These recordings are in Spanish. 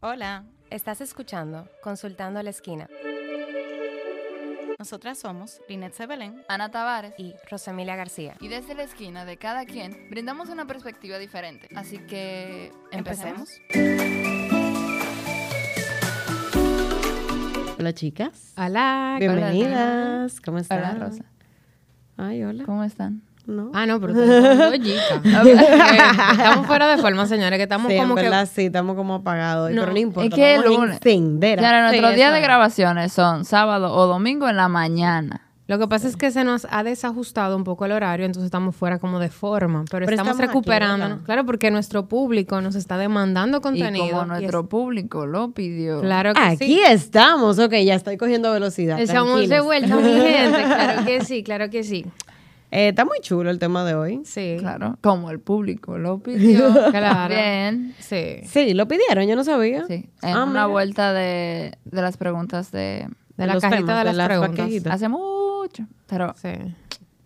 Hola, estás escuchando Consultando a la Esquina Nosotras somos Linet Sebelén. Ana Tavares. y Rosemilia García. Y desde la esquina de cada quien brindamos una perspectiva diferente. Así que empecemos. Hola chicas. Hola. Bienvenidas. ¿Cómo están? Hola, Rosa. Ay, hola. ¿Cómo están? No. Ah, no, pero estamos fuera de forma, señores, que estamos sí, como en que... verdad sí, estamos como apagados. No, pero no importa. es que el lunes- encender. Claro, nuestros Sí, días de es. grabaciones son sábado o domingo en la mañana. Lo que pasa es que se nos ha desajustado un poco el horario, entonces estamos fuera como de forma, pero, Pero estamos, estamos aquí, recuperándonos. ¿verdad? claro, porque nuestro público nos está demandando contenido. Y como y nuestro es- público lo pidió. Claro que Aquí sí. estamos. Ok, ya estoy cogiendo velocidad. Estamos de vuelta, mi gente. Claro que sí, claro que sí. Eh, está muy chulo el tema de hoy. Sí. Claro, como el público lo pidió. Claro. Bien. Sí. Sí, lo pidieron, yo no sabía. Sí, en Ah, una mira. vuelta de, de las preguntas de De la cajita temas, de de las preguntas. hace mucho. Pero Sí.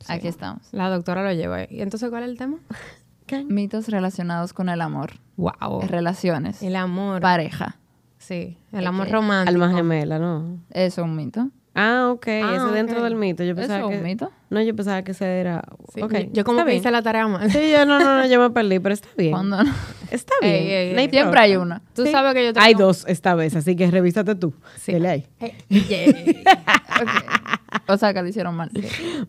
aquí estamos. La doctora lo lleva. ¿Y entonces cuál es el tema? Mitos relacionados con el amor, Wow. relaciones, El amor. pareja. Sí, el amor Ok. romántico. Alma gemela, ¿no? ¿Es un mito? Ah, ok. Ah, ese dentro ok. del mito. Yo ¿Eso pensaba es que... un mito? No, yo pensaba que ese era... Sí, ok. Yo como está que bien. hice la tarea mal. Sí, yo no, no, no, yo me perdí, pero está bien. ¿Cuándo? Está bien. Ey, ey, no hay ey. Siempre hay una. Tú Sí. sabes que yo tengo... Hay dos esta vez, así que revísate tú. Sí. Dele ahí. Yeah. O sea, que lo hicieron mal.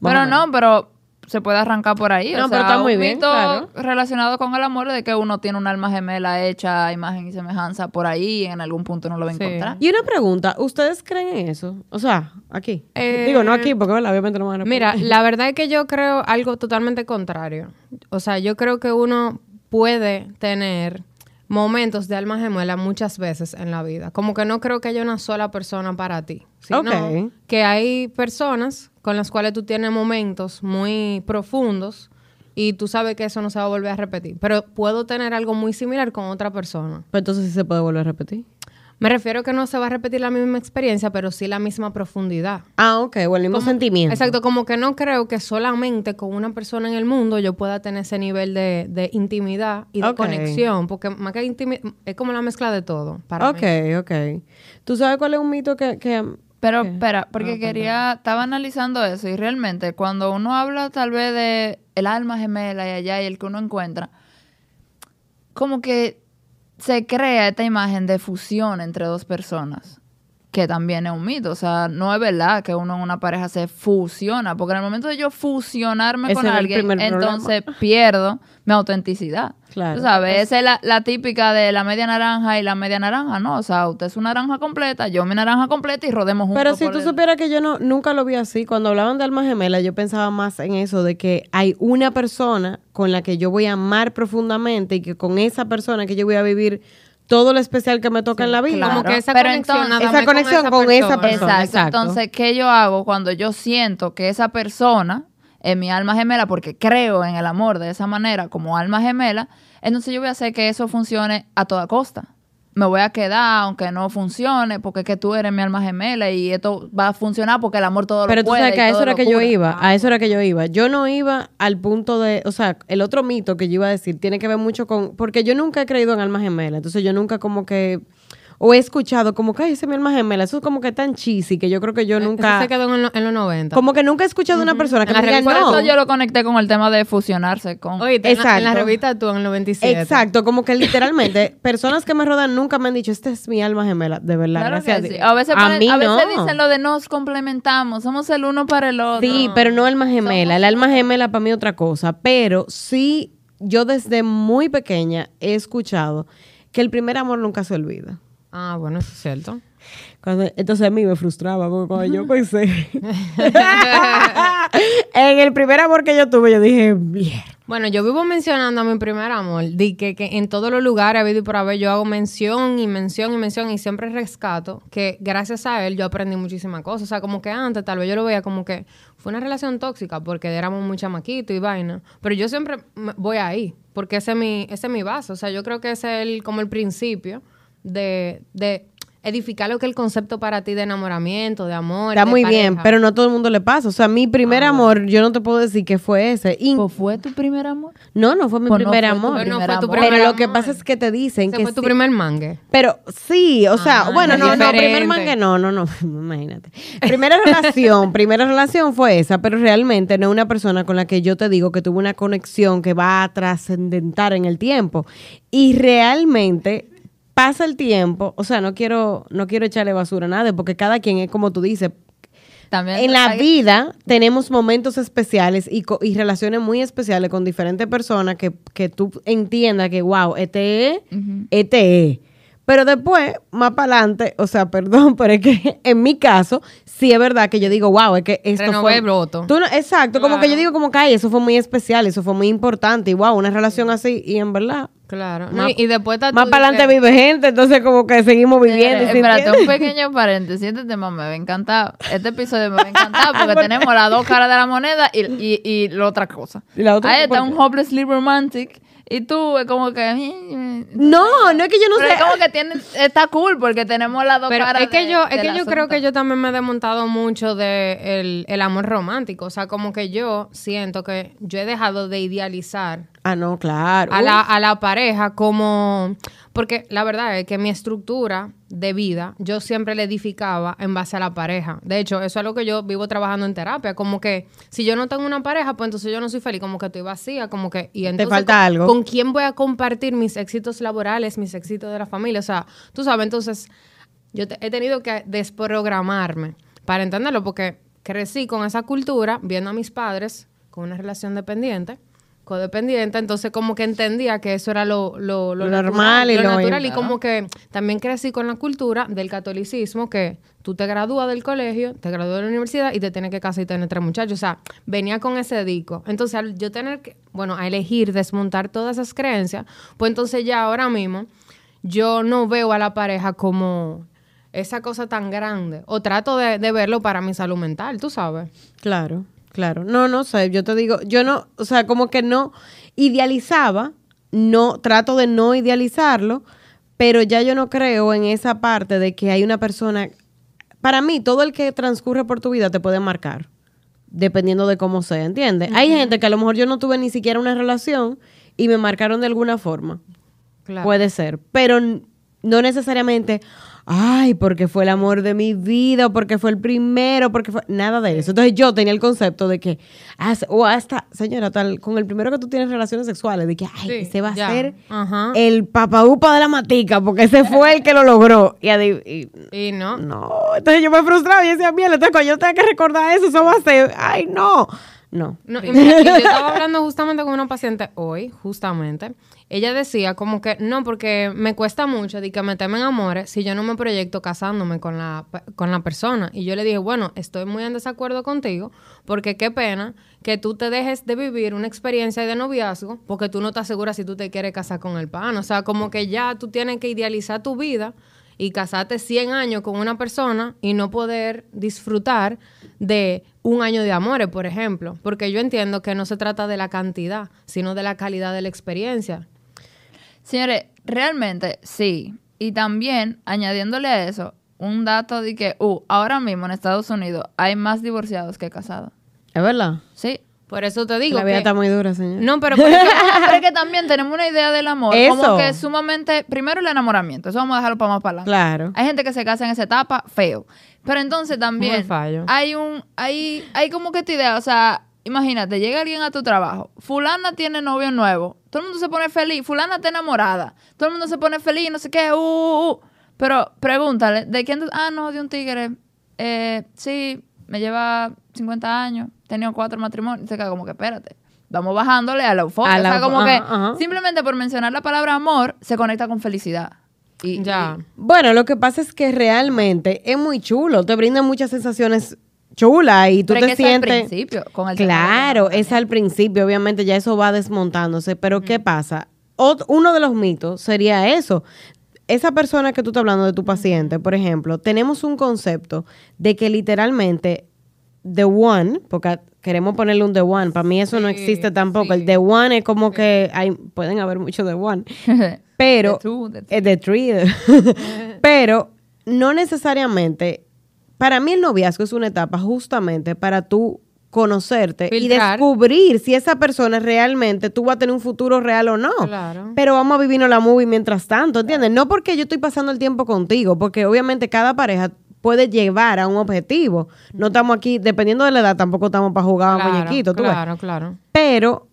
Pero no, pero se puede arrancar por ahí. No, o pero sea, está muy un bien, mito claro. relacionado con el amor de que uno tiene un alma gemela hecha a imagen y semejanza por ahí y en algún punto no lo va a Sí. encontrar. Y una pregunta, ¿ustedes creen en eso? O sea, aquí. Eh, Digo, no aquí, porque obviamente no me van a Mira, la verdad es que yo creo algo totalmente contrario. O sea, yo creo que uno puede tener momentos de alma gemela muchas veces en la vida. Como que no creo que haya una sola persona para ti. Sino que hay personas con las cuales tú tienes momentos muy profundos y tú sabes que eso no se va a volver a repetir. Pero puedo tener algo muy similar con otra persona. Pero entonces sí se puede volver a repetir. Me refiero que no se va a repetir la misma experiencia, pero sí la misma profundidad. Ah, ok, o el mismo Como- sentimiento. Exacto, como que no creo que solamente con una persona en el mundo yo pueda tener ese nivel de, de intimidad y de conexión, porque más que intimidad, es como la mezcla de todo. Para Ok, mí. ok. ¿Tú sabes cuál es un mito que... que Pero ¿Qué? espera, porque quería, estaba analizando eso y realmente cuando uno habla tal vez de el alma gemela y allá y el que uno encuentra, como que se crea esta imagen de fusión entre dos personas, que también es un mito. O sea, no es verdad que uno en una pareja se fusiona, porque en el momento de yo fusionarme Ese con alguien, problema. entonces pierdo mi autenticidad. Claro. Tú sabes, esa es la, la típica de la media naranja y la media naranja, ¿no? O sea, usted es una naranja completa, yo mi naranja completa y rodemos juntos. Pero si tú el- supieras que yo no nunca lo vi así, cuando hablaban de alma gemela, yo pensaba más en eso, de que hay una persona con la que yo voy a amar profundamente y que con esa persona que yo voy a vivir todo lo especial que me toca en la vida. claro. Como que esa Pero conexión, entonces- Esa conexión con esa persona. Exacto. exacto. Entonces, ¿qué yo hago cuando yo siento que esa persona es mi alma gemela porque creo en el amor de esa manera como alma gemela? Entonces yo voy a hacer que eso funcione a toda costa. Me voy a quedar aunque no funcione porque es que tú eres mi alma gemela y esto va a funcionar porque el amor todo Pero lo tú puede. sabes que a eso era que yo iba, a eso era que yo iba. Yo no iba al punto de, o sea, el otro mito que yo iba a decir tiene que ver mucho con, porque yo nunca he creído en alma gemela, entonces yo nunca como que, o he escuchado como que, ay, esa es mi alma gemela, eso es como que tan cheesy que yo creo que yo Eso nunca, se quedó en, lo- en los 90. como que nunca he escuchado de una persona que me diga, Por no. eso yo lo conecté con el tema de fusionarse con... Oye, en la, en la Exacto. revista tú en el 97. Exacto, como que literalmente personas que me rodean nunca me han dicho, esta es mi alma gemela, de verdad, Claro gracias que a sí. A veces, a mí a veces no. dicen lo de nos complementamos, somos el uno para el otro. Sí, pero no alma gemela. El alma gemela para mí es otra cosa. Pero sí, yo desde muy pequeña he escuchado que el primer amor nunca se olvida. Ah, bueno, eso es cierto. Cuando- entonces a mí me frustraba porque cuando yo pensé en el primer amor que yo tuve, yo dije. Bueno, yo vivo mencionando a mi primer amor, di que, que en todos los lugares habido y por haber yo hago mención y mención y mención y siempre rescato que gracias a él yo aprendí muchísimas cosas. O sea, como que antes tal vez yo lo veía como que fue una relación tóxica porque éramos muy chamaquitos y vaina. Pero yo siempre voy ahí porque ese es mi, ese es mi base. O sea, yo creo que ese es el, como el principio de, de edificar lo que es el concepto para ti de enamoramiento, de amor. Está de muy bien, pero no todo el mundo le pasa. O sea, mi primer amor, yo no te puedo decir que fue ese. Y- ¿O fue tu primer amor? no, no fue mi Pues no primer fue amor. Pero no primer fue tu amor. primer Pero lo que pasa es que te dicen Ese que fue tu sí. primer mangue. Pero sí, o sea, Ah, bueno, no, no, primer mangue no, no, no, imagínate. Primera relación, primera relación fue esa, pero realmente no es una persona con la que yo te digo que tuve una conexión que va a trascendentar en el tiempo. Y realmente pasa el tiempo, o sea, no quiero, no quiero echarle basura a nadie, porque cada quien es como tú dices, También en la hay- vida tenemos momentos especiales y, y relaciones muy especiales con diferentes personas que, que tú entiendas que, wow, este es, este es. Pero después, más para adelante, o sea, perdón, pero es que en mi caso, sí es verdad que yo digo, wow, es que esto Renové fue... el voto. Tú no- exacto, como que yo digo como que, ay, eso fue muy especial, eso fue muy importante, y wow, una relación así, y en verdad... Claro. No, y, después está más para adelante vive gente, entonces como que seguimos viviendo. Eh, ¿sí espérate, un pequeño paréntesis. Este tema me va a encantar. Este episodio me va a encantar porque tenemos las dos caras de la moneda y, y, y la otra cosa. ¿Y la otra? Ahí está ¿Por un hopelessly romantic y tú es como que... No, no es que yo no Pero sé... es como que tiene, está cool porque tenemos las dos Pero caras es que de- yo, es que yo creo que yo también me he desmontado mucho de el, el amor romántico. O sea, como que yo siento que yo he dejado de idealizar Ah, no, claro. a la, a la pareja como... Porque la verdad es que mi estructura de vida, yo siempre la edificaba en base a la pareja. De hecho, eso es lo que yo vivo trabajando en terapia. Como que si yo no tengo una pareja, pues entonces yo no soy feliz. Como que estoy vacía, como que... Y entonces, falta ¿con- algo. ¿Con quién voy a compartir mis éxitos laborales, mis éxitos de la familia? O sea, tú sabes, entonces yo te- he tenido que desprogramarme para entenderlo porque crecí con esa cultura, viendo a mis padres con una relación dependiente, codependiente, entonces como que entendía que eso era lo, lo, Lo natural, normal y lo- natural y como que también crecí con la cultura del catolicismo que tú te gradúas del colegio, te gradúas de la universidad y te tienes que casar y tener tres muchachos, o sea, venía con ese dico. Entonces, al yo tener que, bueno, a elegir desmontar todas esas creencias, pues entonces ya ahora mismo yo no veo a la pareja como esa cosa tan grande o trato de, de verlo para mi salud mental, tú sabes. Claro, claro. No, no sé, yo te digo, yo no, o sea, como que no idealizaba, no, trato de no idealizarlo, pero ya yo no creo en esa parte de que hay una persona, para mí, todo el que transcurre por tu vida te puede marcar, dependiendo de cómo sea, ¿entiendes? Hay gente que a lo mejor yo no tuve ni siquiera una relación y me marcaron de alguna forma. Claro. Puede ser, pero no necesariamente, ay, porque fue el amor de mi vida, o porque fue el primero, porque fue nada de eso. Entonces yo tenía el concepto de que, o hasta, señora, tal, con el primero que tú tienes relaciones sexuales, de que, ay, Sí, ese va ya. a ser Ajá. el papaupa de la matica, porque ese fue el que lo logró. Y, adi- y- Y no. no, entonces yo me frustraba y decía, mierda, entonces cuando yo tenga que recordar eso, eso va a ser, ay, no, no. No, y mira, y yo estaba hablando justamente con una paciente hoy, justamente. Ella decía como que no, porque me cuesta mucho de que meterme en amores si yo no me proyecto casándome con la, con la persona. Y yo le dije, bueno, estoy muy en desacuerdo contigo, porque qué pena que tú te dejes de vivir una experiencia de noviazgo porque tú no te aseguras si tú te quieres casar con el pan. O sea, como que ya tú tienes que idealizar tu vida y casarte 100 años con una persona y no poder disfrutar de un año de amores, por ejemplo. Porque yo entiendo que no se trata de la cantidad, sino de la calidad de la experiencia. Señores, realmente sí. Y también, añadiéndole a eso, un dato de que, uh, ahora mismo en Estados Unidos hay más divorciados que casados. ¿Es verdad? Sí. Por eso te digo la vida que... está muy dura, señor. No, pero por eso- Pero es que también tenemos una idea del amor. Eso. Como que es sumamente. Primero el enamoramiento. Eso vamos a dejarlo para más para adelante. Claro. Hay gente que se casa en esa etapa, feo. Pero entonces Muy también fallo. hay un, hay, hay como que esta idea, o sea, imagínate, llega alguien a tu trabajo, fulana tiene novio nuevo, todo el mundo se pone feliz, fulana está enamorada, todo el mundo se pone feliz, no sé qué, uh, uh, uh. pero pregúntale, ¿de quién? Ah, no, de un tigre. Eh, sí, me lleva 50 años, tenía cuatro matrimonios, se queda como que espérate. Vamos bajándole a la euforia. A la o sea, como que ajá, simplemente por mencionar la palabra amor, se conecta con felicidad. Y, Ya. Bueno, lo que pasa es que realmente es muy chulo, te brinda muchas sensaciones chulas y tú Pero te es que eso al sientes... principio, con el Claro, es al principio, obviamente ya eso va desmontándose, pero ¿qué pasa? Ot- uno de los mitos sería eso. Esa persona que tú estás hablando de tu paciente, por ejemplo, tenemos un concepto de que literalmente the one, porque queremos ponerle un the one, para mí eso no existe tampoco. sí. El the one es como que hay, pueden haber muchos the one, pero The two, the eh, the three, pero no necesariamente, para mí el noviazgo es una etapa justamente para tú conocerte y descubrir si esa persona realmente tú vas a tener un futuro real o no. Claro. Pero vamos a vivirnos la movie mientras tanto, ¿entiendes? No porque yo estoy pasando el tiempo contigo, porque obviamente cada pareja puede llevar a un objetivo. No estamos aquí, dependiendo de la edad, tampoco estamos para jugar a Claro, muñequitos, tú ves. claro, claro. Pero,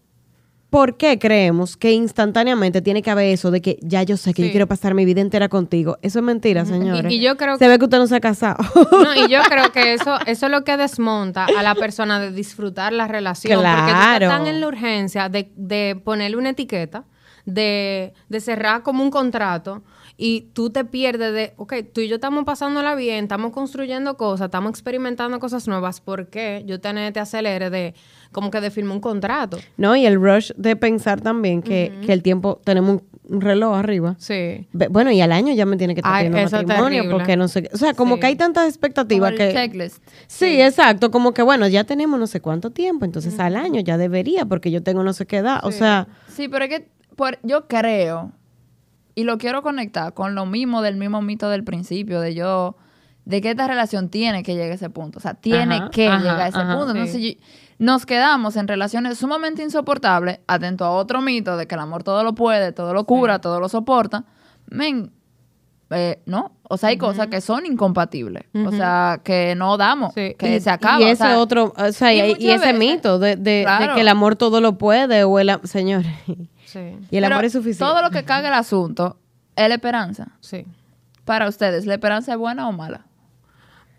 ¿por qué creemos que instantáneamente tiene que haber eso de que ya yo sé que yo quiero pasar mi vida entera contigo? Eso es mentira, señores. Y, y yo creo Se ve que usted no se ha casado. No, y yo creo que eso, eso es lo que desmonta a la persona de disfrutar la relación. Porque tú Claro. estás tan en la urgencia de, de ponerle una etiqueta, de, de cerrar como un contrato, y tú te pierdes de, ok, tú y yo estamos pasándola bien, estamos construyendo cosas, estamos experimentando cosas nuevas, ¿por qué yo te, te acelere de, como que de firmar un contrato? no, y el rush de pensar también que, que el tiempo, tenemos un, un reloj arriba. Sí. Bueno, y al año ya me tiene que estar Ay, matrimonio, terrible. porque no sé qué. O sea, como Sí. que hay tantas Como expectativas el que. checklist. Sí, exacto. Como que, bueno, ya tenemos no sé cuánto tiempo, entonces al año ya debería, porque yo tengo no sé qué edad. O sea, Sí, pero es que por- yo creo, y lo quiero conectar con lo mismo del mismo mito del principio, de yo, de que esta relación tiene que llegar a ese punto. O sea, tiene Ajá, que ajá, llegar a ese ajá, punto. Entonces, nos quedamos en relaciones sumamente insoportables, atento a otro mito de que el amor todo lo puede, todo lo cura, todo lo soporta. Men, eh, no. O sea, hay cosas que son incompatibles. O sea, que no damos, Sí. que y, se acaba. Y o ese sea, otro, o sea, y ese veces- mito de, de- que el amor todo lo puede, o el señores. Sí, Y el pero amor es suficiente. Todo lo que caga el asunto es la esperanza. sí. Para ustedes, ¿la esperanza es buena o mala?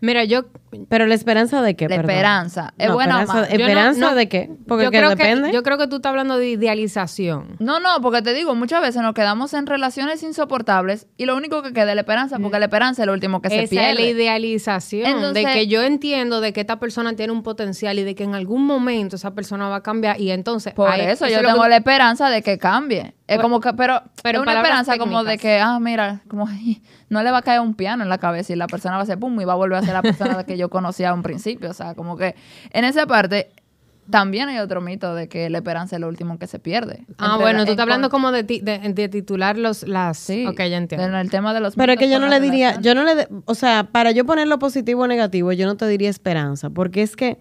Mira, yo, Pero la esperanza de qué, La perdón? esperanza. ¿Es No, buena o esperanza, mala? Yo no- ¿Esperanza no, de qué? Porque yo que creo depende. Que, yo creo que tú estás hablando de idealización. No, no, porque te digo, muchas veces nos quedamos en relaciones insoportables y lo único que queda es la esperanza, porque la esperanza es lo último que se Esa es la pierde. idealización. Entonces- de que yo entiendo de que esta persona tiene un potencial y de que en algún momento esa persona va a cambiar. Y entonces. Por eso yo tengo que- la esperanza de que cambie. Es Bueno, como que, pero, pero es una esperanza como de que, ah, mira, como no le va a caer un piano en la cabeza y la persona va a hacer pum y va a volver a ser la persona que yo conocía a un principio. O sea, como que en esa parte también hay otro mito de que la esperanza es lo último que se pierde. Ah, Entre bueno, la- tú estás hablando como de, ti- de, de titular los, las... Sí, Ok, ya entiendo. En el tema de los Pero es que yo no le diría, relación. yo no le, de- o sea, para yo ponerlo positivo o negativo, yo no te diría esperanza, porque es que,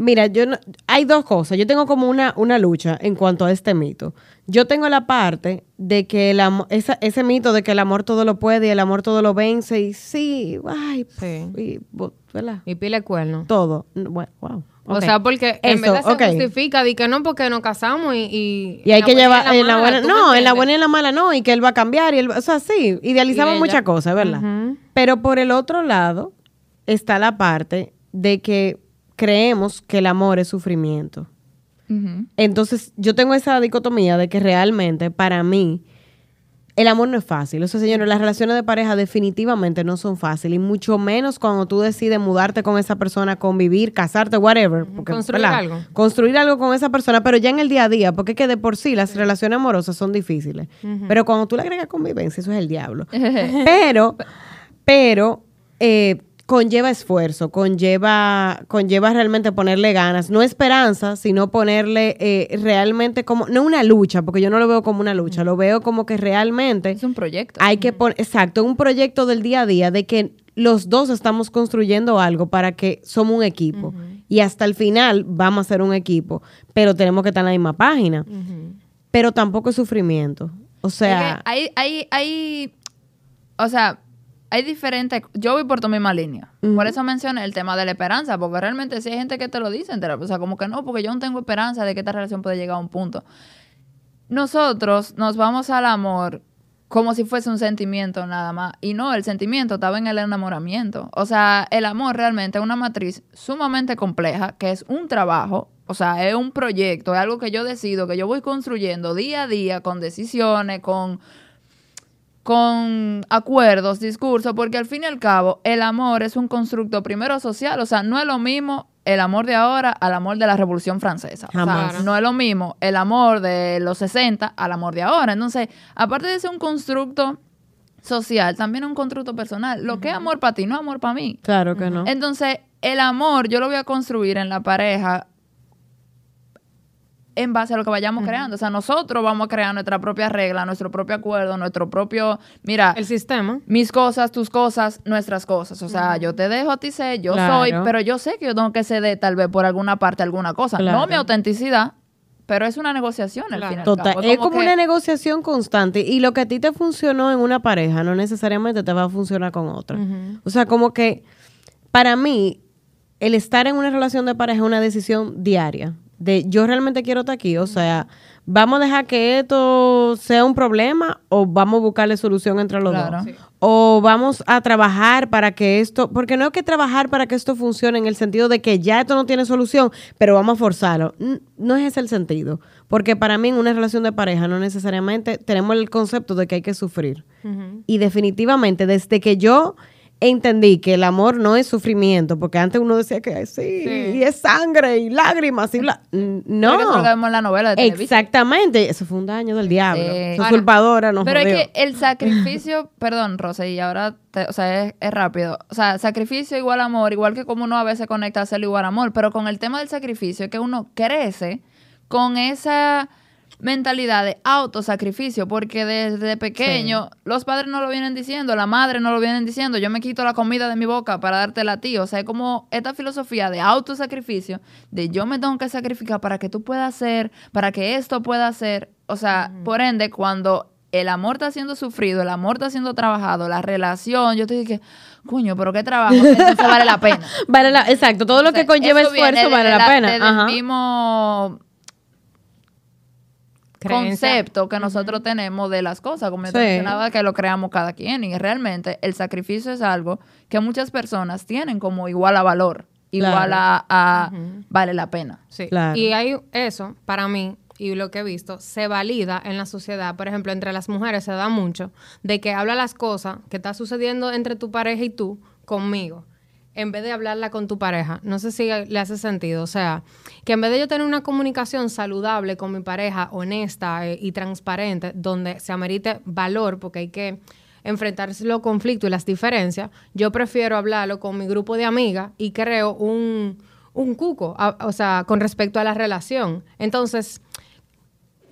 mira, yo no, hay dos cosas. Yo tengo como una, una lucha en cuanto a este mito. Yo tengo la parte de que el amor, esa- ese mito de que el amor todo lo puede y el amor todo lo vence y sí, ay, Sí. y, ¿verdad? Y pile cuerno. Todo. Bueno, wow. O sea, porque en Eso, ok. se justifica de que no, porque nos casamos y... Y, Y hay que llevar en la mala, buena, ¿tú me no, en la buena y en la mala no, y que él va a cambiar, y él, o sea, sí, idealizamos muchas cosas, ¿verdad? Pero por el otro lado está la parte de que creemos que el amor es sufrimiento. Entonces, yo tengo esa dicotomía de que realmente para mí el amor no es fácil. O sea, señores, las relaciones de pareja definitivamente no son fáciles. Y mucho menos cuando tú decides mudarte con esa persona, convivir, casarte, whatever. Porque, Construir ¿verdad? algo. Construir algo con esa persona, pero ya en el día a día, porque es que de por sí las relaciones amorosas son difíciles. Pero cuando tú le agregas convivencia, eso es el diablo. pero, pero, eh, conlleva esfuerzo, conlleva, conlleva realmente ponerle ganas, no esperanza, sino ponerle eh, realmente como, no una lucha, porque yo no lo veo como una lucha, lo veo como que realmente Es un proyecto. hay que poner, exacto, un proyecto del día a día de que los dos estamos construyendo algo para que somos un equipo y hasta el final vamos a ser un equipo, pero tenemos que estar en la misma página. Pero tampoco es sufrimiento. O Es sea, que hay, hay, hay, o sea, hay diferentes, yo voy por tu misma línea. Por eso mencioné el tema de la esperanza, porque realmente sí hay gente que te lo dice, o sea, como que no, porque yo no tengo esperanza de que esta relación pueda llegar a un punto. Nosotros nos vamos al amor como si fuese un sentimiento nada más. Y no, el sentimiento estaba en el enamoramiento. O sea, el amor realmente es una matriz sumamente compleja, que es un trabajo, o sea, es un proyecto, es algo que yo decido, que yo voy construyendo día a día, con decisiones, con, con acuerdos, discursos, porque al fin y al cabo, el amor es un constructo primero social, o sea, no es lo mismo el amor de ahora al amor de la Revolución Francesa. O sea, Jamás. no es lo mismo el amor de los 60 al amor de ahora. Entonces, aparte de ser un constructo social, también es un constructo personal. Lo que es amor para ti no es amor para mí. claro que no. Entonces, el amor yo lo voy a construir en la pareja en base a lo que vayamos creando. O sea, nosotros vamos a crear nuestra propia regla, nuestro propio acuerdo, nuestro propio, mira, El sistema. mis cosas, tus cosas, nuestras cosas. O sea, yo te dejo a ti ser, yo Claro. soy, pero yo sé que yo tengo que ceder tal vez por alguna parte alguna cosa. Claro. No mi autenticidad, pero es una negociación al Claro. final. Total, es como que- una negociación constante y lo que a ti te funcionó en una pareja no necesariamente te va a funcionar con otra. O sea, como que para mí el estar en una relación de pareja es una decisión diaria. De yo realmente quiero estar aquí, o sea, vamos a dejar que esto sea un problema o vamos a buscarle solución entre los Claro. dos. Sí. O vamos a trabajar para que esto, porque no hay que trabajar para que esto funcione en el sentido de que ya esto no tiene solución, pero vamos a forzarlo. No es ese el sentido, porque para mí en una relación de pareja no necesariamente tenemos el concepto de que hay que sufrir. Y definitivamente desde que yo entendí que el amor no es sufrimiento, porque antes uno decía que sí, Sí. y es sangre y lágrimas y bla. No. Eso lo vemos en la novela de. Exactamente, eso fue un daño del diablo. Sí. Esa Ahora, usurpadora nos Pero jodió. es que el sacrificio, perdón, Rosa, y ahora, te- o sea, es, es rápido. O sea, sacrificio igual amor, igual que como uno a veces conecta a hacerlo igual amor, pero con el tema del sacrificio es que uno crece con esa mentalidad de autosacrificio, porque desde pequeño los padres no lo vienen diciendo, la madre no lo vienen diciendo, yo me quito la comida de mi boca para dártela a ti, o sea, es como esta filosofía de autosacrificio, de yo me tengo que sacrificar para que tú puedas hacer, para que esto pueda hacer, o sea, por ende, cuando el amor está siendo sufrido, el amor está siendo trabajado, la relación, yo te dije, coño, pero qué trabajo, entonces vale la pena. Vale la- exacto, todo lo O sea, que conlleva esfuerzo vale la, pena. desde Ajá. mismo Creencia. concepto que nosotros tenemos de las cosas, como yo te Sí. mencionaba, que lo creamos cada quien. Y realmente el sacrificio es algo que muchas personas tienen como igual a valor, igual Claro. a, a vale la pena. Sí. Claro. Y hay eso, para mí, y lo que he visto, se valida en la sociedad. Por ejemplo, entre las mujeres se da mucho de que habla las cosas que está sucediendo entre tu pareja y tú conmigo. En vez de hablarla con tu pareja. No sé si le hace sentido. O sea, que en vez de yo tener una comunicación saludable con mi pareja, honesta eh, y transparente, donde se amerite valor, porque hay que enfrentarse los conflictos y las diferencias, yo prefiero hablarlo con mi grupo de amigas y creo un, un cuco, o sea, con respecto a la relación. Entonces,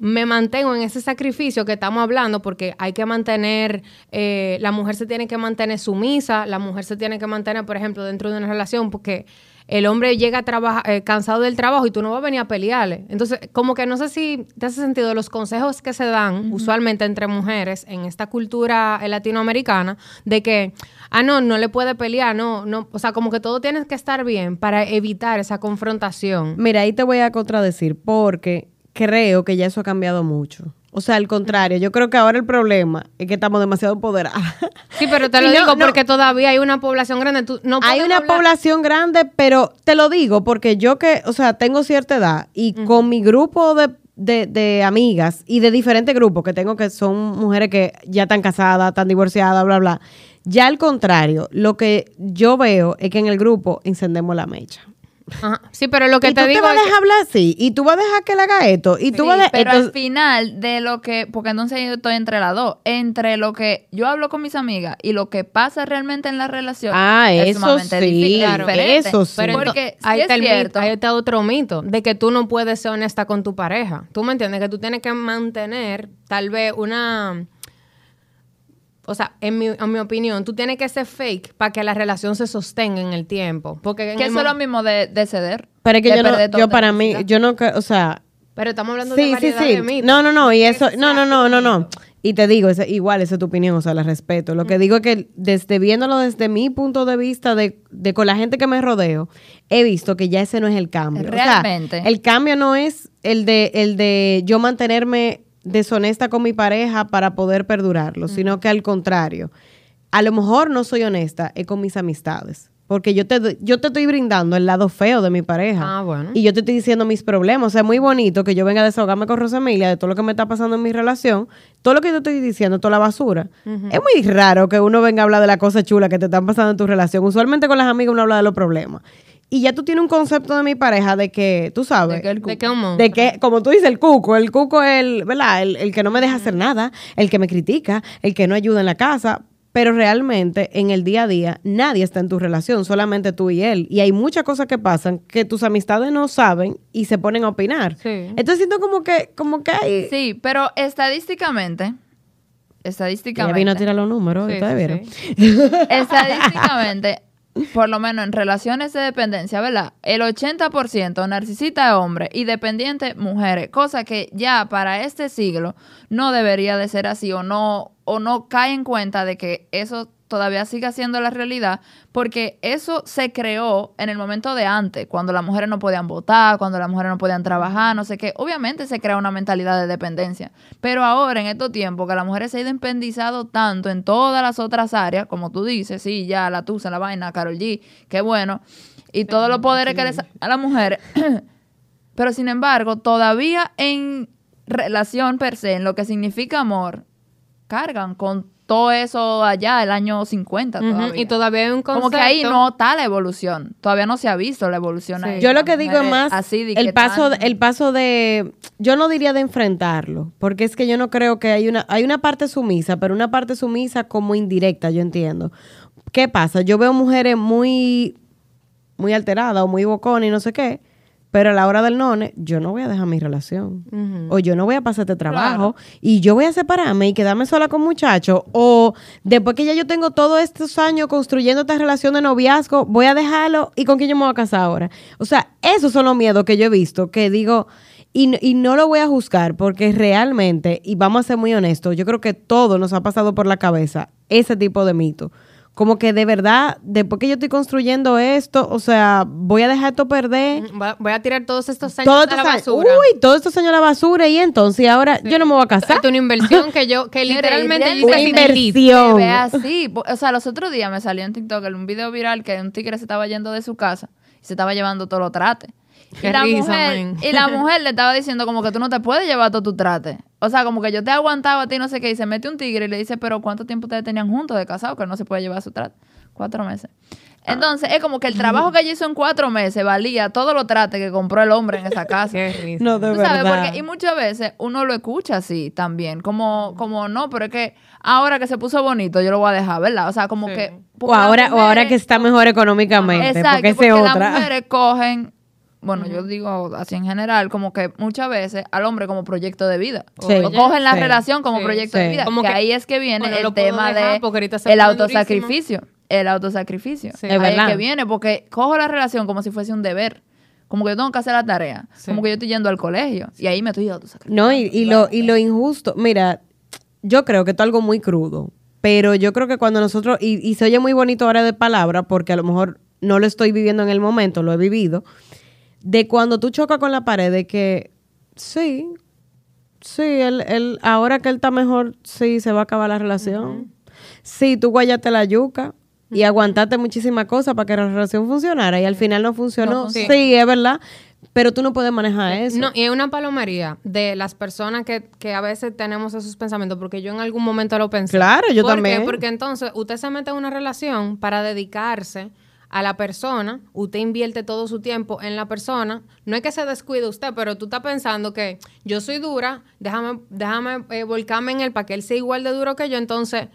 me mantengo en ese sacrificio que estamos hablando porque hay que mantener, eh, la mujer se tiene que mantener sumisa, la mujer se tiene que mantener, por ejemplo, dentro de una relación porque el hombre llega a eh, cansado del trabajo y tú no vas a venir a pelearle. Entonces, como que no sé si te hace sentido los consejos que se dan usualmente entre mujeres en esta cultura eh, latinoamericana de que, ah, no, no le puede pelear, no, no, o sea, como que todo tiene que estar bien para evitar esa confrontación. Mira, ahí te voy a contradecir porque creo que ya eso ha cambiado mucho. O sea, al contrario, yo creo que ahora el problema es que estamos demasiado empoderadas. Sí, pero te lo no, digo no. porque todavía hay una población grande. Tú, no Hay una hablar- población grande, pero te lo digo porque yo que, o sea, tengo cierta edad y con mi grupo de, de- de amigas y de diferentes grupos que tengo que son mujeres que ya están casadas, están divorciadas, bla, bla. Ya al contrario, lo que yo veo es que en el grupo encendemos la mecha. Ajá. Sí, pero lo que y te tú digo te vas a que- dejar hablar así, y tú vas a dejar que él haga esto, y tú Sí, vas a... pero al final de lo que, porque entonces yo estoy entre las dos, entre lo que yo hablo con mis amigas y lo que pasa realmente en la relación. Ah, es eso sumamente sí, difícil, claro, diferente. eso sí. Pero porque ahí, sí está es el mito- cierto. ahí está otro mito, de que tú no puedes ser honesta con tu pareja. ¿Tú me entiendes? Que tú tienes que mantener tal vez una... O sea, en mi, en mi opinión, tú tienes que ser fake para que la relación se sostenga en el tiempo. Porque en que el eso es lo mismo de, de ceder. Pero es que de yo, no, yo para mí, yo no, o sea, Pero estamos hablando de sí, sí, variedad sí. de mitos. No, no, no, y eso, no, no, no, no, no. Y te digo, igual, esa es tu opinión, o sea, la respeto. Lo que digo es que desde viéndolo desde mi punto de vista, de, de con la gente que me rodeo, he visto que ya ese no es el cambio. O sea, Realmente. el cambio no es el de, el de yo mantenerme deshonesta con mi pareja para poder perdurarlo, sino que al contrario, a lo mejor no soy honesta es con mis amistades. Porque yo te, yo te estoy brindando el lado feo de mi pareja. Ah, bueno. Y yo te estoy diciendo mis problemas. O sea, es muy bonito que yo venga a desahogarme con Rosemilia de todo lo que me está pasando en mi relación. Todo lo que yo estoy diciendo, toda la basura. Es muy raro que uno venga a hablar de las cosas chulas que te están pasando en tu relación. Usualmente con las amigas uno habla de los problemas. Y ya tú tienes un concepto de mi pareja de que, tú sabes, De que el De que un monstruo. de que, como tú dices, el cuco, el cuco es el, ¿verdad? El, el que no me deja hacer nada, el que me critica, el que no ayuda en la casa. pero realmente en el día a día nadie está en tu relación, solamente tú y él. Y hay muchas cosas que pasan que tus amistades no saben y se ponen a opinar. Sí. Entonces siento como que, como que hay... Sí, pero estadísticamente, estadísticamente, vino a tirar los números, Sí, ¿ustedes sí, vieron? estadísticamente, por lo menos en relaciones de dependencia, ¿verdad? El 80% narcisista es hombre y dependiente mujeres, cosa que ya para este siglo no debería de ser así o no o no cae en cuenta de que eso todavía siga siendo la realidad, porque eso se creó en el momento de antes, cuando las mujeres no podían votar, cuando las mujeres no podían trabajar, no sé qué. Obviamente se crea una mentalidad de dependencia, pero ahora en estos tiempos que las mujeres se han independizado tanto en todas las otras áreas, como tú dices, sí, ya la tusa, la vaina, Carol G, qué bueno, y todos los poderes que les a las mujeres, pero sin embargo, todavía en relación per se, en lo que significa amor, cargan con todo eso allá, el año 50 Ujú, todavía. Y todavía hay un concepto. Como que ahí no está la evolución. Todavía no se ha visto la evolución. Sí. ahí. Yo lo que digo es más así de el paso, tan- el paso de, yo no diría de enfrentarlo, porque es que yo no creo que hay una, hay una parte sumisa, pero una parte sumisa como indirecta, yo entiendo. ¿Qué pasa? Yo veo mujeres muy, muy alteradas o muy boconas y no sé qué, pero a la hora del none, yo no voy a dejar mi relación. O yo no voy a pasar este trabajo y yo voy a separarme y quedarme sola con muchachos. O después que ya yo tengo todos estos años construyendo esta relación de noviazgo, voy a dejarlo y con quién yo me voy a casar ahora. O sea, esos son los miedos que yo he visto, que digo, y, y no lo voy a juzgar porque realmente, y vamos a ser muy honestos, yo creo que todo nos ha pasado por la cabeza ese tipo de mito. Como que de verdad, después que yo estoy construyendo esto, o sea, voy a dejar esto perder. Voy a- tirar todos estos años Todos a la estos años, basura. uy, todos estos años a la basura y entonces ahora yo no me voy a casar. Esto es una inversión que yo, que literalmente yo Una inversión. Ve así. O sea, los otros días me salió en TikTok un video viral que un tigre se estaba yendo de su casa y se estaba llevando todo lo trate. Qué y, la risa, mujer, man. y la mujer le estaba diciendo como que tú no te puedes llevar todo tu trate. O sea, como que yo te he aguantado a ti, no sé qué. Y se mete un tigre y le dice, pero ¿cuánto tiempo ustedes tenían juntos de casado que no se puede llevar su trate? Cuatro meses. Entonces, es como que el trabajo que ella hizo en cuatro meses valía todo lo trate que compró el hombre en esa casa. Qué risa. No, de Tú sabes, verdad. porque, y muchas veces uno lo escucha así también, como, como no, pero es que ahora que se puso bonito, yo lo voy a dejar, ¿verdad? O sea, como Sí. que. O porque ahora, o ahora que está mejor económicamente, Exacto, porque esa porque es las otra. mujeres cogen, bueno, yo digo así en general, como que muchas veces al hombre como proyecto de vida. Sí. O cogen la Sí. relación como Sí. proyecto Sí. de vida. Como que, que, ahí es que viene bueno, el tema dejar de el autosacrificio. El autosacrificio. Sí. Ahí Es es que viene, porque cojo la relación como si fuese un deber. Como que yo tengo que hacer la tarea. Sí. Como que yo estoy yendo al colegio. Y ahí me estoy autosacrificando. No, y, y lo, y lo injusto, mira, yo creo que esto es algo muy crudo, pero yo creo que cuando nosotros, y, y se oye muy bonito ahora de palabra, porque a lo mejor no lo estoy viviendo en el momento, lo he vivido, de cuando tú chocas con la pared, de que sí, sí, él, él, ahora que él está mejor, sí, se va a acabar la relación. Sí, tú guayaste la yuca. Y aguantaste muchísimas cosas para que la relación funcionara y al final no funcionó. No sí, es verdad, pero tú no puedes manejar eso. No, y es una palomería de las personas que, que a veces tenemos esos pensamientos, porque yo en algún momento lo pensé. Claro, yo ¿Por qué? también. Porque entonces usted se mete en una relación para dedicarse a la persona, usted invierte todo su tiempo en la persona, no es que se descuide usted, pero tú estás pensando que yo soy dura, déjame, déjame eh, volcarme en él para que él sea igual de duro que yo, entonces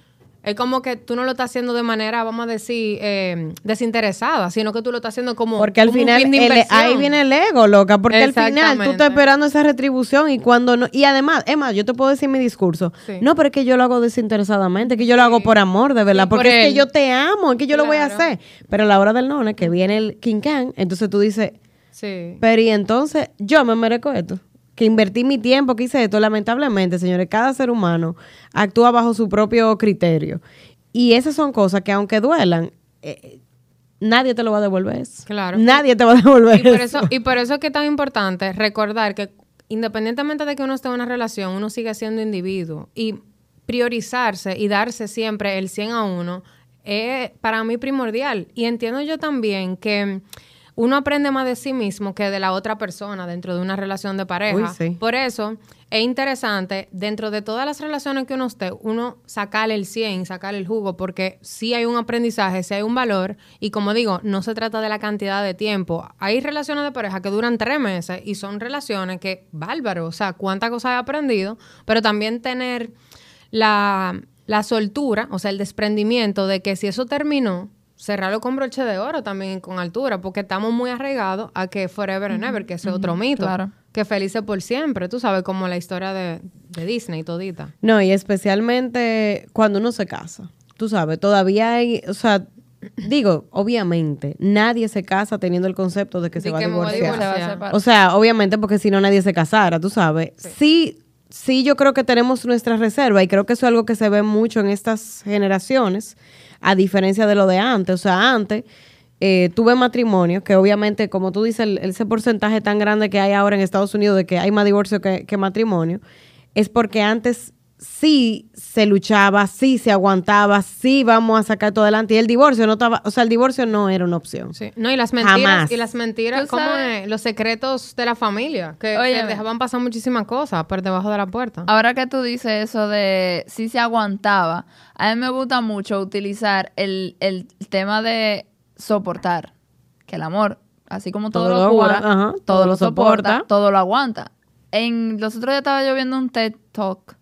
es como que tú no lo estás haciendo de manera, vamos a decir, eh, desinteresada, sino que tú lo estás haciendo como Porque al como un final fin de el- inversión. ahí viene el ego, loca, porque al final tú estás esperando esa retribución y cuando no, y además, es más, yo te puedo decir mi discurso, Sí. no, pero es que yo lo hago desinteresadamente, que yo lo hago por amor, de verdad, Sí, por porque es que yo te amo, es que yo lo voy a hacer, pero a la hora del none, que viene el King Khan, entonces tú dices, Sí. pero y entonces yo me merezco esto. Que invertí mi tiempo, que hice esto. Lamentablemente, señores, cada ser humano actúa bajo su propio criterio. Y esas son cosas que, aunque duelan, eh, nadie te lo va a devolver. eso. Claro. Nadie te va a devolver Y por eso. eso, y por eso es que es tan importante recordar que independientemente de que uno esté en una relación, uno sigue siendo individuo. Y priorizarse y darse siempre el 100 a uno es para mí primordial. Y entiendo yo también que uno aprende más de sí mismo que de la otra persona dentro de una relación de pareja. Uy, sí. Por eso es interesante, dentro de todas las relaciones que uno esté, uno sacarle el 100, sacarle el jugo, porque sí hay un aprendizaje, sí hay un valor, y como digo, no se trata de la cantidad de tiempo. Hay relaciones de pareja que duran tres meses y son relaciones que, bárbaro, o sea, cuántas cosas he aprendido, pero también tener la, la soltura, o sea, el desprendimiento de que si eso terminó, cerrarlo con broche de oro también con altura, porque estamos muy arraigados a que forever and ever, que ese es otro mito. claro. Que felices por siempre, tú sabes, como la historia de, de Disney todita. No, y especialmente cuando uno se casa. Tú sabes, todavía hay, o sea, digo, obviamente, nadie se casa teniendo el concepto de que se De va a que me voy a divorciar. Se va a divorciar. separar. O sea, obviamente porque si no nadie se casara, tú sabes. Sí. sí, yo creo que tenemos nuestra reserva y creo que eso es algo que se ve mucho en estas generaciones, a diferencia de lo de antes. O sea, antes eh, tuve matrimonio, que obviamente, como tú dices, ese porcentaje tan grande que hay ahora en Estados Unidos de que hay más divorcio que matrimonio, es porque antes sí se luchaba, sí se aguantaba, sí vamos a sacar todo adelante. Y el divorcio no estaba, o sea, el divorcio no era una opción. Sí. No, y las mentiras, Jamás. y las mentiras, como los secretos de la familia, que, Óyeme. que dejaban pasar muchísimas cosas por debajo de la puerta. Ahora que tú dices eso de si se aguantaba, a mí me gusta mucho utilizar el, el tema de soportar. Que el amor, así como todo, Todo lo cura, todo, lo soporta, soporta. todo lo aguanta. En los otros días estaba yo viendo un TED Talk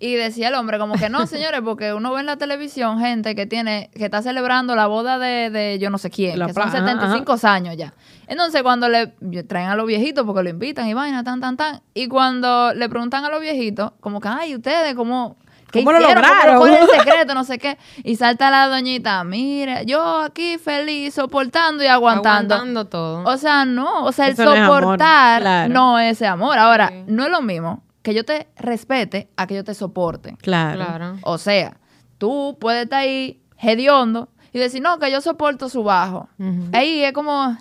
y decía el hombre como que no, señores, porque uno ve en la televisión gente que tiene que está celebrando la boda de, de yo no sé quién, La que son pla- ajá, 75 años ya. Entonces cuando le traen a los viejitos porque lo invitan y vaina tan tan tan y cuando le preguntan a los viejitos como que ay, ustedes cómo ¿Qué ¿Cómo lo lograron? ¿Cuál es el secreto? No sé qué. Y salta la doñita, mire, yo aquí feliz, soportando y aguantando. Aguantando todo. O sea, no, o sea, el Eso no es amor, soportar claro. no es ese amor. Ahora, Sí. no es lo mismo que yo te respete a que yo te soporte. Claro. claro. O sea, tú puedes estar ahí hediondo y decir, no, que yo soporto su bajo. Ujú. Ahí es como...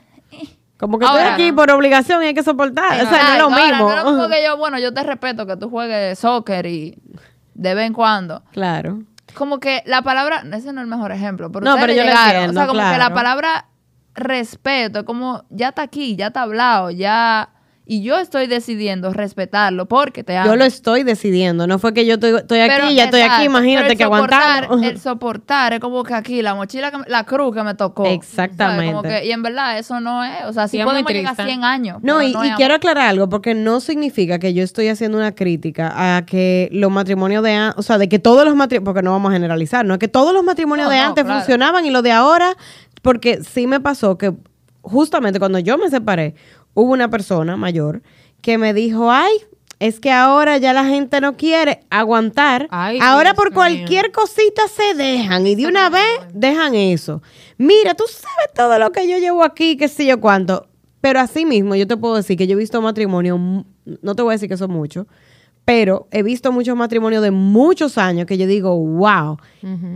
Como que Ahora, estoy aquí ¿no? por obligación y hay que soportar. O sea, no es lo ahora, mismo. no es como que yo, bueno, yo te respeto que tú juegues soccer y de vez en cuando. Claro. como que la palabra, ese no es el mejor ejemplo, pero No, pero yo llegaron. entiendo, o sea, como que la palabra respeto es como ya está aquí, ya está hablado, ya y yo estoy decidiendo respetarlo porque te amo. Yo lo estoy decidiendo. No fue que yo estoy, estoy aquí, Pero, ya estoy aquí, imagínate que soportar- aguantamos. El soportar es como que aquí, la mochila, que me- la cruz que me tocó. Exactamente. Como que- y en verdad eso no es, o sea, sí es muy podemos llegar a triste. 100 años. No, y, no y es quiero aclarar algo, porque no significa que yo estoy haciendo una crítica a que los matrimonios de antes, o sea, de que todos los matrimonios, porque no vamos a generalizar, ¿no? Que todos los matrimonios No, de no, antes claro. funcionaban y los de ahora, porque sí me pasó que justamente cuando yo me separé, hubo una persona mayor que me dijo, ay, es que ahora ya la gente no quiere aguantar. Ay, ahora Dios por cualquier cosita se dejan y de una vez dejan eso. Mira, tú sabes todo lo que yo llevo aquí, qué sé yo cuánto. Pero así mismo yo te puedo decir que yo he visto matrimonios, mu- no te voy a decir que son muchos, pero he visto muchos matrimonios de muchos años que yo digo, wow,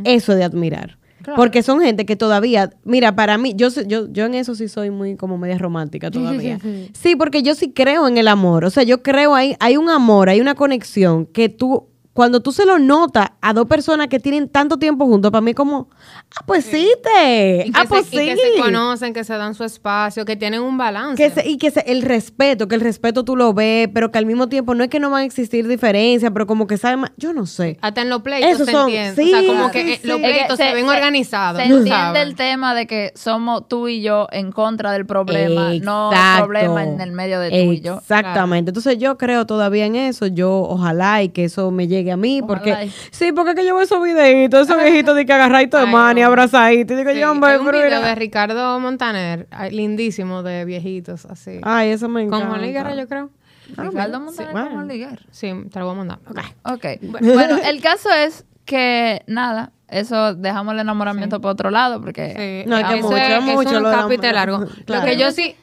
eso es de admirar. Claro. Porque son gente que todavía, mira, para mí, yo, yo, yo en eso sí soy muy como media romántica todavía. Sí, porque yo sí creo en el amor. O sea, yo creo ahí, hay un amor, hay una conexión que tú, cuando tú se lo notas a dos personas que tienen tanto tiempo juntos, para mí como, ah, pues sí, te, ah, pues se, y sí. que se conocen, que se dan su espacio, que tienen un balance. Que se- y que se- el respeto, que el respeto tú lo ves, pero que al mismo tiempo no es que no van a existir diferencias, pero como que saben más, yo no sé. Hasta en los pleitos se son- entiende. o sea, como sí, que eh, sí. los Es que pleitos se, ven organizados. Se entiende sabes. el tema de que somos tú y yo en contra del problema, no Exacto. problema en el medio de tú y yo. Exactamente. Entonces yo creo todavía en eso. Yo ojalá y que eso me llegue a mí. Ojalá Porque y- sí, porque es que yo veo esos videitos, esos viejitos de que agarradito de mano y abrazadito. Y digo, Sí, yo, hombre, hay un pero video mira. de Ricardo Montaner, lindísimo, de viejitos, así. Ay, eso me encanta. Con Juan Guerra, yo creo. Ricardo Montaner como Liguer. Sí, te lo voy a mandar. Ok. Bueno, el caso es que nada, eso dejamos el enamoramiento por otro lado porque Sí, No, es que mucho, es, mucho es un lo capítulo largo. Claro. Lo que yo sí...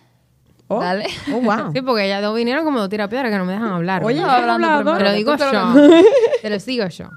Oh, Dale. oh, wow. Sí, porque ya dos vinieron como dos tirapiedras que no me dejan hablar. Oye. Estaba hablando. Te lo digo te yo. Te lo digo yo.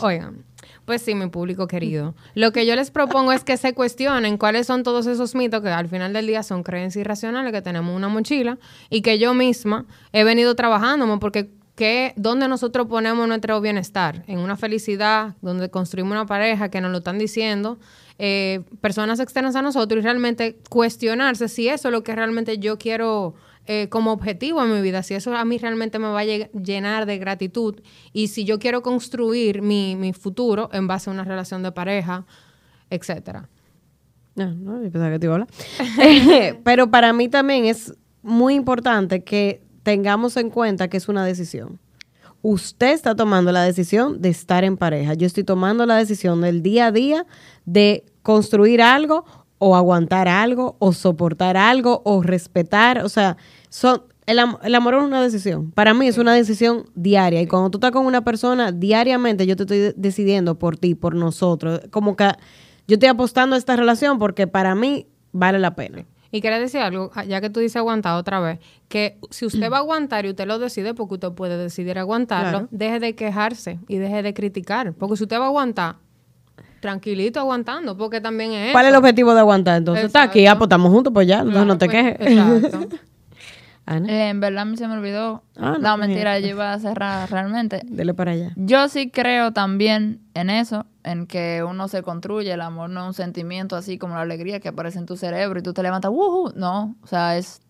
Oigan, pues sí, mi público querido. Lo que yo les propongo es que se cuestionen cuáles son todos esos mitos que al final del día son creencias irracionales que tenemos en una mochila y que yo misma he venido trabajando porque que donde nosotros ponemos nuestro bienestar, en una felicidad, donde construimos una pareja que nos lo están diciendo, eh, personas externas a nosotros y realmente cuestionarse si eso es lo que realmente yo quiero eh, como objetivo en mi vida, si eso a mí realmente me va a llenar de gratitud y si yo quiero construir mi, mi futuro en base a una relación de pareja, etcétera. No, no, yo pensaba que te iba a hablar. Pero para mí también es muy importante que tengamos en cuenta que es una decisión. Usted está tomando la decisión de estar en pareja. Yo estoy tomando la decisión del día a día de construir algo o aguantar algo o soportar algo o respetar. O sea, son, el, el amor es una decisión. Para mí es una decisión diaria. Y cuando tú estás con una persona, diariamente yo te estoy de- decidiendo por ti, por nosotros. Como que yo estoy apostando a esta relación porque para mí vale la pena. Y quería decir algo, ah, ya que tú dices aguantar otra vez, que si usted va a aguantar y usted lo decide, porque usted puede decidir aguantarlo, Claro. deje de quejarse y deje de criticar. Porque si usted va a aguantar, tranquilito aguantando, porque también es. ¿Cuál es el objetivo de aguantar? Entonces, está aquí, ah, pues estamos juntos, pues ya, Claro, no te pues, quejes. Exacto. Ana, Eh, en verdad a mí se me olvidó. Ah, no, no, mentira, yo iba a cerrar realmente. dele para allá. Yo sí creo también en eso, en que uno se construye, el amor no es un sentimiento así como la alegría que aparece en tu cerebro y tú te levantas, ¡wujú! No, o sea, es,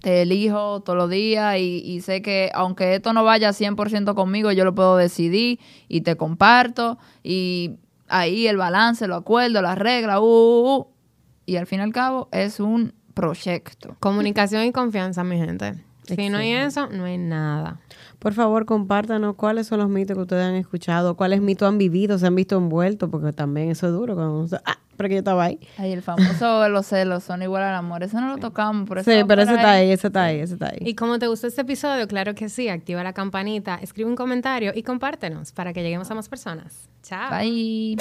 te elijo todos los días y, y sé que aunque esto no vaya 100% conmigo, yo lo puedo decidir y te comparto y ahí el balance, lo acuerdo, las reglas, uh, uh, uh, y al fin y al cabo es un proyecto. Comunicación y confianza, mi gente. Si no hay eso, no hay nada. Por favor, compártanos cuáles son los mitos que ustedes han escuchado, cuáles mitos han vivido, se han visto envueltos, porque también eso es duro. Cuando uno- ah, pero que yo estaba ahí. Ay, el famoso de los celos son igual al amor, eso no lo tocamos, por eso Sí, pero ese está ahí, ese está ahí, ese está ahí. Y como te gustó este episodio, claro que sí, activa la campanita, escribe un comentario y compártenos para que lleguemos a más personas. Chao. Bye.